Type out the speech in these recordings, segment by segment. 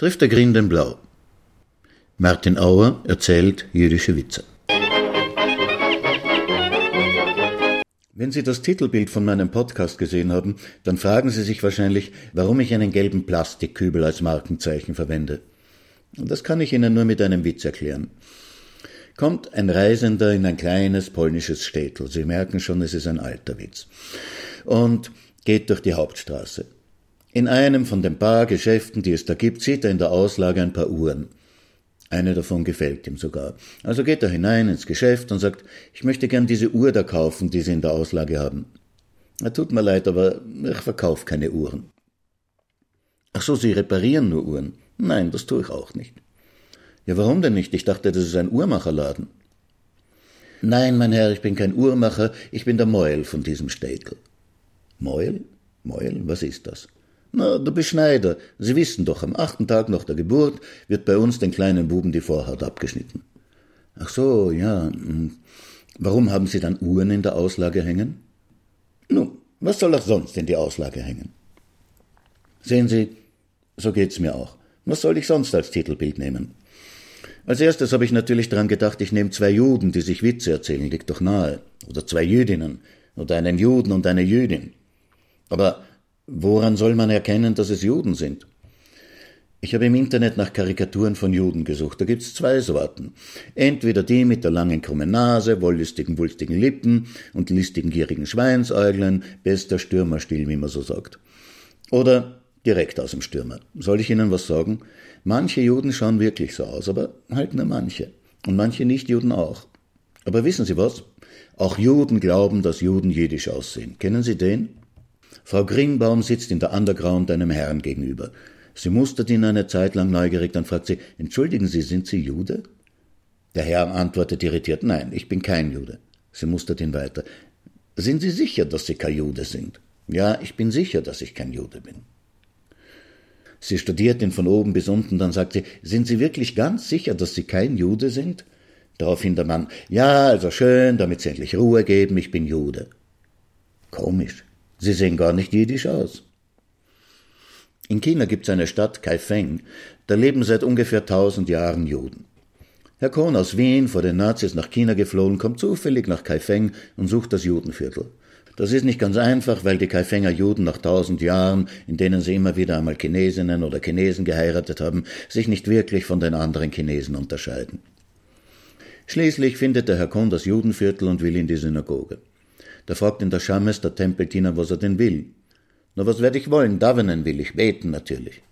trifft der Grün den Blau. Martin Auer erzählt jüdische Witze. Wenn Sie das Titelbild von meinem Podcast gesehen haben, dann fragen Sie sich wahrscheinlich, warum ich einen gelben Plastikkübel als Markenzeichen verwende. Und das kann ich Ihnen nur mit einem Witz erklären. Kommt ein Reisender in ein kleines polnisches Städtel, Sie merken schon, es ist ein alter Witz, und geht durch die Hauptstraße. In einem von den paar Geschäften, die es da gibt, sieht er in der Auslage ein paar Uhren. Eine davon gefällt ihm sogar. Also geht er hinein ins Geschäft und sagt, ich möchte gern diese Uhr da kaufen, die Sie in der Auslage haben. Er tut mir leid, aber ich verkaufe keine Uhren. Ach so, Sie reparieren nur Uhren? Nein, das tue ich auch nicht. Ja, warum denn nicht? Ich dachte, das ist ein Uhrmacherladen. Nein, mein Herr, ich bin kein Uhrmacher, ich bin der Meul von diesem Städtel. Meul? Meul? Was ist das? Na, der Beschneider. Sie wissen doch, am achten Tag nach der Geburt wird bei uns den kleinen Buben die Vorhaut abgeschnitten. Ach so, ja. Hm. Warum haben Sie dann Uhren in der Auslage hängen? Nun, was soll auch sonst in die Auslage hängen? Sehen Sie, so geht's mir auch. Was soll ich sonst als Titelbild nehmen? Als erstes habe ich natürlich daran gedacht, ich nehme zwei Juden, die sich Witze erzählen, liegt doch nahe. Oder zwei Jüdinnen. Oder einen Juden und eine Jüdin. Aber Woran soll man erkennen, dass es Juden sind? Ich habe im Internet nach Karikaturen von Juden gesucht. Da gibt's zwei Sorten. Entweder die mit der langen krummen Nase, wollüstigen, wulstigen Lippen und listigen, gierigen Schweinsäuglein, bester Stürmerstil, wie man so sagt. Oder direkt aus dem Stürmer. Soll ich Ihnen was sagen? Manche Juden schauen wirklich so aus, aber halt nur manche. Und manche Nicht-Juden auch. Aber wissen Sie was? Auch Juden glauben, dass Juden jüdisch aussehen. Kennen Sie den? Frau Greenbaum sitzt in der Underground einem Herrn gegenüber. Sie mustert ihn eine Zeit lang neugierig, dann fragt sie, Entschuldigen Sie, sind Sie Jude? Der Herr antwortet irritiert, nein, ich bin kein Jude. Sie mustert ihn weiter. Sind Sie sicher, dass Sie kein Jude sind? Ja, ich bin sicher, dass ich kein Jude bin. Sie studiert ihn von oben bis unten, dann sagt sie, sind Sie wirklich ganz sicher, dass Sie kein Jude sind? Daraufhin der Mann, ja, also schön, damit Sie endlich Ruhe geben, ich bin Jude. Komisch. Sie sehen gar nicht jiddisch aus. In China gibt es eine Stadt, Kaifeng, da leben seit ungefähr tausend Jahren Juden. Herr Kohn aus Wien, vor den Nazis nach China geflohen, kommt zufällig nach Kaifeng und sucht das Judenviertel. Das ist nicht ganz einfach, weil die Kaifenger Juden nach tausend Jahren, in denen sie immer wieder einmal Chinesinnen oder Chinesen geheiratet haben, sich nicht wirklich von den anderen Chinesen unterscheiden. Schließlich findet der Herr Kohn das Judenviertel und will in die Synagoge. Da fragt ihn der Schammes, der Tempeldiener, was er denn will. Na, was werde ich wollen? Davenen will ich, beten natürlich.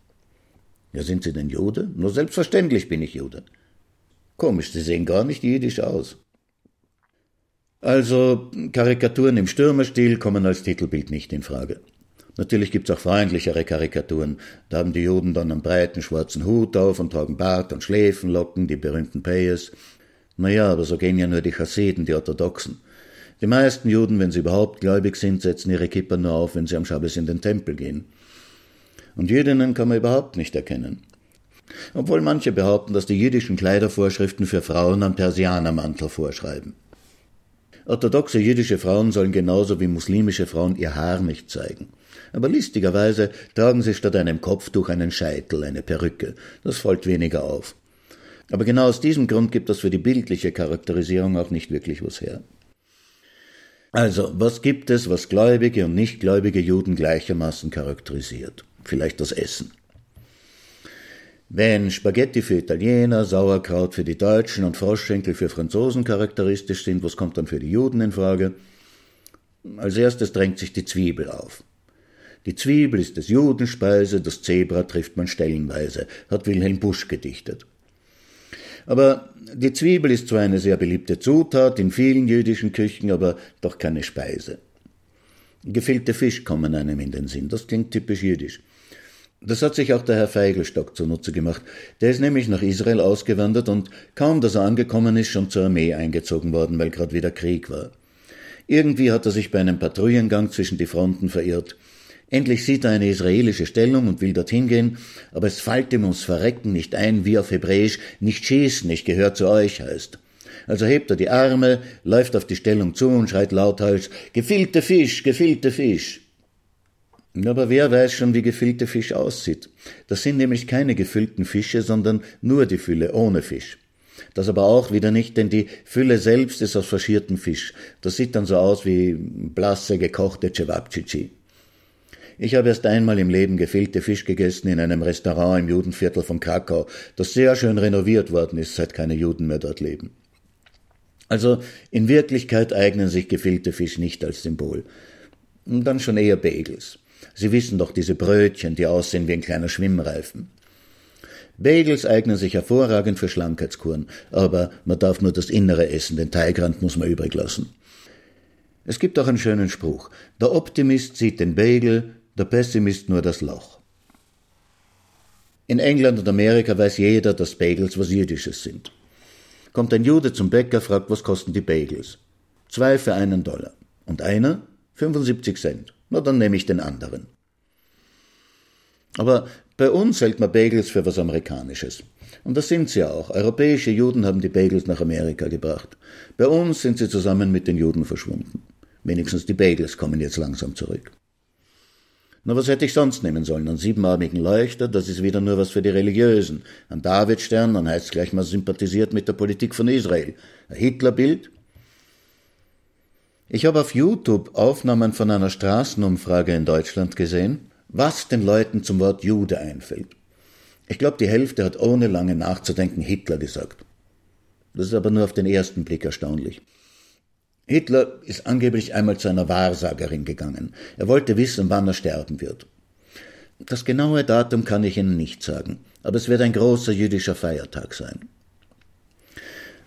Ja, sind Sie denn Jude? Nur selbstverständlich bin ich Jude. Komisch, Sie sehen gar nicht jüdisch aus. Also, Karikaturen im Stürmerstil kommen als Titelbild nicht in Frage. Natürlich gibt's auch freundlichere Karikaturen. Da haben die Juden dann einen breiten schwarzen Hut auf und tragen Bart und Schläfenlocken, die berühmten Payes. Naja, aber so gehen ja nur die Chassiden, die Orthodoxen. Die meisten Juden, wenn sie überhaupt gläubig sind, setzen ihre Kipper nur auf, wenn sie am Schabbos in den Tempel gehen. Und Jüdinnen kann man überhaupt nicht erkennen. Obwohl manche behaupten, dass die jüdischen Kleidervorschriften für Frauen am Persianermantel vorschreiben. Orthodoxe jüdische Frauen sollen genauso wie muslimische Frauen ihr Haar nicht zeigen. Aber listigerweise tragen sie statt einem Kopftuch einen Scheitel, eine Perücke. Das fällt weniger auf. Aber genau aus diesem Grund gibt das für die bildliche Charakterisierung auch nicht wirklich was her. Also, was gibt es, was gläubige und nichtgläubige Juden gleichermaßen charakterisiert? Vielleicht das Essen. Wenn Spaghetti für Italiener, Sauerkraut für die Deutschen und Froschschenkel für Franzosen charakteristisch sind, was kommt dann für die Juden in Frage? Als erstes drängt sich die Zwiebel auf. Die Zwiebel ist des Judenspeise, das Zebra trifft man stellenweise, hat Wilhelm Busch gedichtet. Aber die Zwiebel ist zwar eine sehr beliebte Zutat in vielen jüdischen Küchen, aber doch keine Speise. Gefüllte Fisch kommen einem in den Sinn, das klingt typisch jüdisch. Das hat sich auch der Herr Feigelstock zunutze gemacht. Der ist nämlich nach Israel ausgewandert und kaum, dass er angekommen ist, schon zur Armee eingezogen worden, weil gerade wieder Krieg war. Irgendwie hat er sich bei einem Patrouillengang zwischen die Fronten verirrt. Endlich sieht er eine israelische Stellung und will dorthin gehen, aber es fällt ihm ums Verrecken nicht ein, wie auf Hebräisch nicht schießen, ich gehöre zu euch heißt. Also hebt er die Arme, läuft auf die Stellung zu und schreit lauthals Gefüllte Fisch, gefüllte Fisch. Aber wer weiß schon, wie gefüllte Fisch aussieht? Das sind nämlich keine gefüllten Fische, sondern nur die Fülle ohne Fisch. Das aber auch wieder nicht, denn die Fülle selbst ist aus faschiertem Fisch. Das sieht dann so aus wie blasse, gekochte Cevapcici. Ich habe erst einmal im Leben gefüllte Fisch gegessen in einem Restaurant im Judenviertel von Krakau, das sehr schön renoviert worden ist, seit keine Juden mehr dort leben. Also in Wirklichkeit eignen sich gefüllte Fisch nicht als Symbol. Dann schon eher Bagels. Sie wissen doch diese Brötchen, die aussehen wie ein kleiner Schwimmreifen. Bagels eignen sich hervorragend für Schlankheitskuren, aber man darf nur das Innere essen, den Teigrand muss man übrig lassen. Es gibt auch einen schönen Spruch. Der Optimist sieht den Bagel, der Pessimist nur das Loch. In England und Amerika weiß jeder, dass Bagels was Jüdisches sind. Kommt ein Jude zum Bäcker, fragt, was kosten die Bagels? Zwei für einen Dollar. Und einer? 75 Cent. Na, dann nehme ich den anderen. Aber bei uns hält man Bagels für was Amerikanisches. Und das sind sie auch. Europäische Juden haben die Bagels nach Amerika gebracht. Bei uns sind sie zusammen mit den Juden verschwunden. Wenigstens die Bagels kommen jetzt langsam zurück. Na, was hätte ich sonst nehmen sollen? Einen siebenarmigen Leuchter, das ist wieder nur was für die Religiösen. Ein Davidstern, dann heißt es gleich, man sympathisiert mit der Politik von Israel. Ein Hitlerbild? Ich habe auf YouTube Aufnahmen von einer Straßenumfrage in Deutschland gesehen, was den Leuten zum Wort Jude einfällt. Ich glaube, die Hälfte hat ohne lange nachzudenken Hitler gesagt. Das ist aber nur auf den ersten Blick erstaunlich. Hitler ist angeblich einmal zu einer Wahrsagerin gegangen. Er wollte wissen, wann er sterben wird. Das genaue Datum kann ich Ihnen nicht sagen, aber es wird ein großer jüdischer Feiertag sein.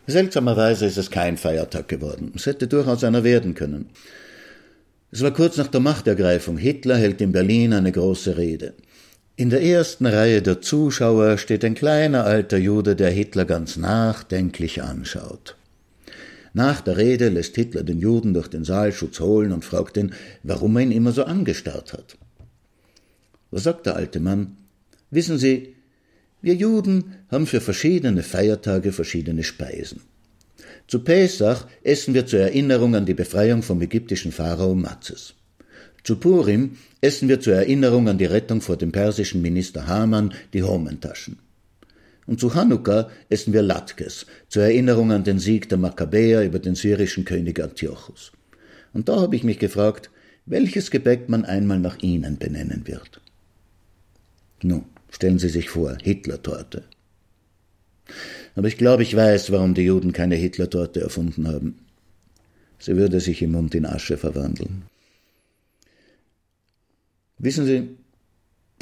Seltsamerweise ist es kein Feiertag geworden. Es hätte durchaus einer werden können. Es war kurz nach der Machtergreifung. Hitler hält in Berlin eine große Rede. In der ersten Reihe der Zuschauer steht ein kleiner alter Jude, der Hitler ganz nachdenklich anschaut. Nach der Rede lässt Hitler den Juden durch den Saalschutz holen und fragt ihn, warum er ihn immer so angestarrt hat. Was sagt der alte Mann? Wissen Sie, wir Juden haben für verschiedene Feiertage verschiedene Speisen. Zu Pesach essen wir zur Erinnerung an die Befreiung vom ägyptischen Pharao Matzes. Zu Purim essen wir zur Erinnerung an die Rettung vor dem persischen Minister Haman die Homentaschen. Und zu Chanukka essen wir Latkes, zur Erinnerung an den Sieg der Makkabäer über den syrischen König Antiochus. Und da habe ich mich gefragt, welches Gebäck man einmal nach ihnen benennen wird. Nun, stellen Sie sich vor, Hitlertorte. Aber ich glaube, ich weiß, warum die Juden keine Hitlertorte erfunden haben. Sie würde sich im Mund in Asche verwandeln. Wissen Sie,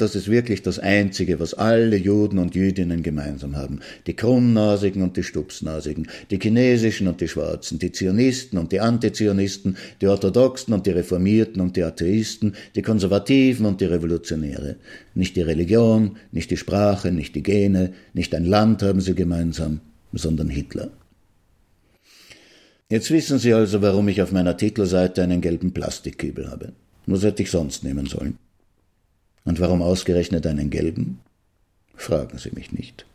das ist wirklich das Einzige, was alle Juden und Jüdinnen gemeinsam haben. Die Krummnasigen und die Stupsnasigen, die Chinesischen und die Schwarzen, die Zionisten und die Antizionisten, die Orthodoxen und die Reformierten und die Atheisten, die Konservativen und die Revolutionäre. Nicht die Religion, nicht die Sprache, nicht die Gene, nicht ein Land haben sie gemeinsam, sondern Hitler. Jetzt wissen Sie also, warum ich auf meiner Titelseite einen gelben Plastikkübel habe. Was hätte ich sonst nehmen sollen? Und warum ausgerechnet einen gelben? Fragen Sie mich nicht.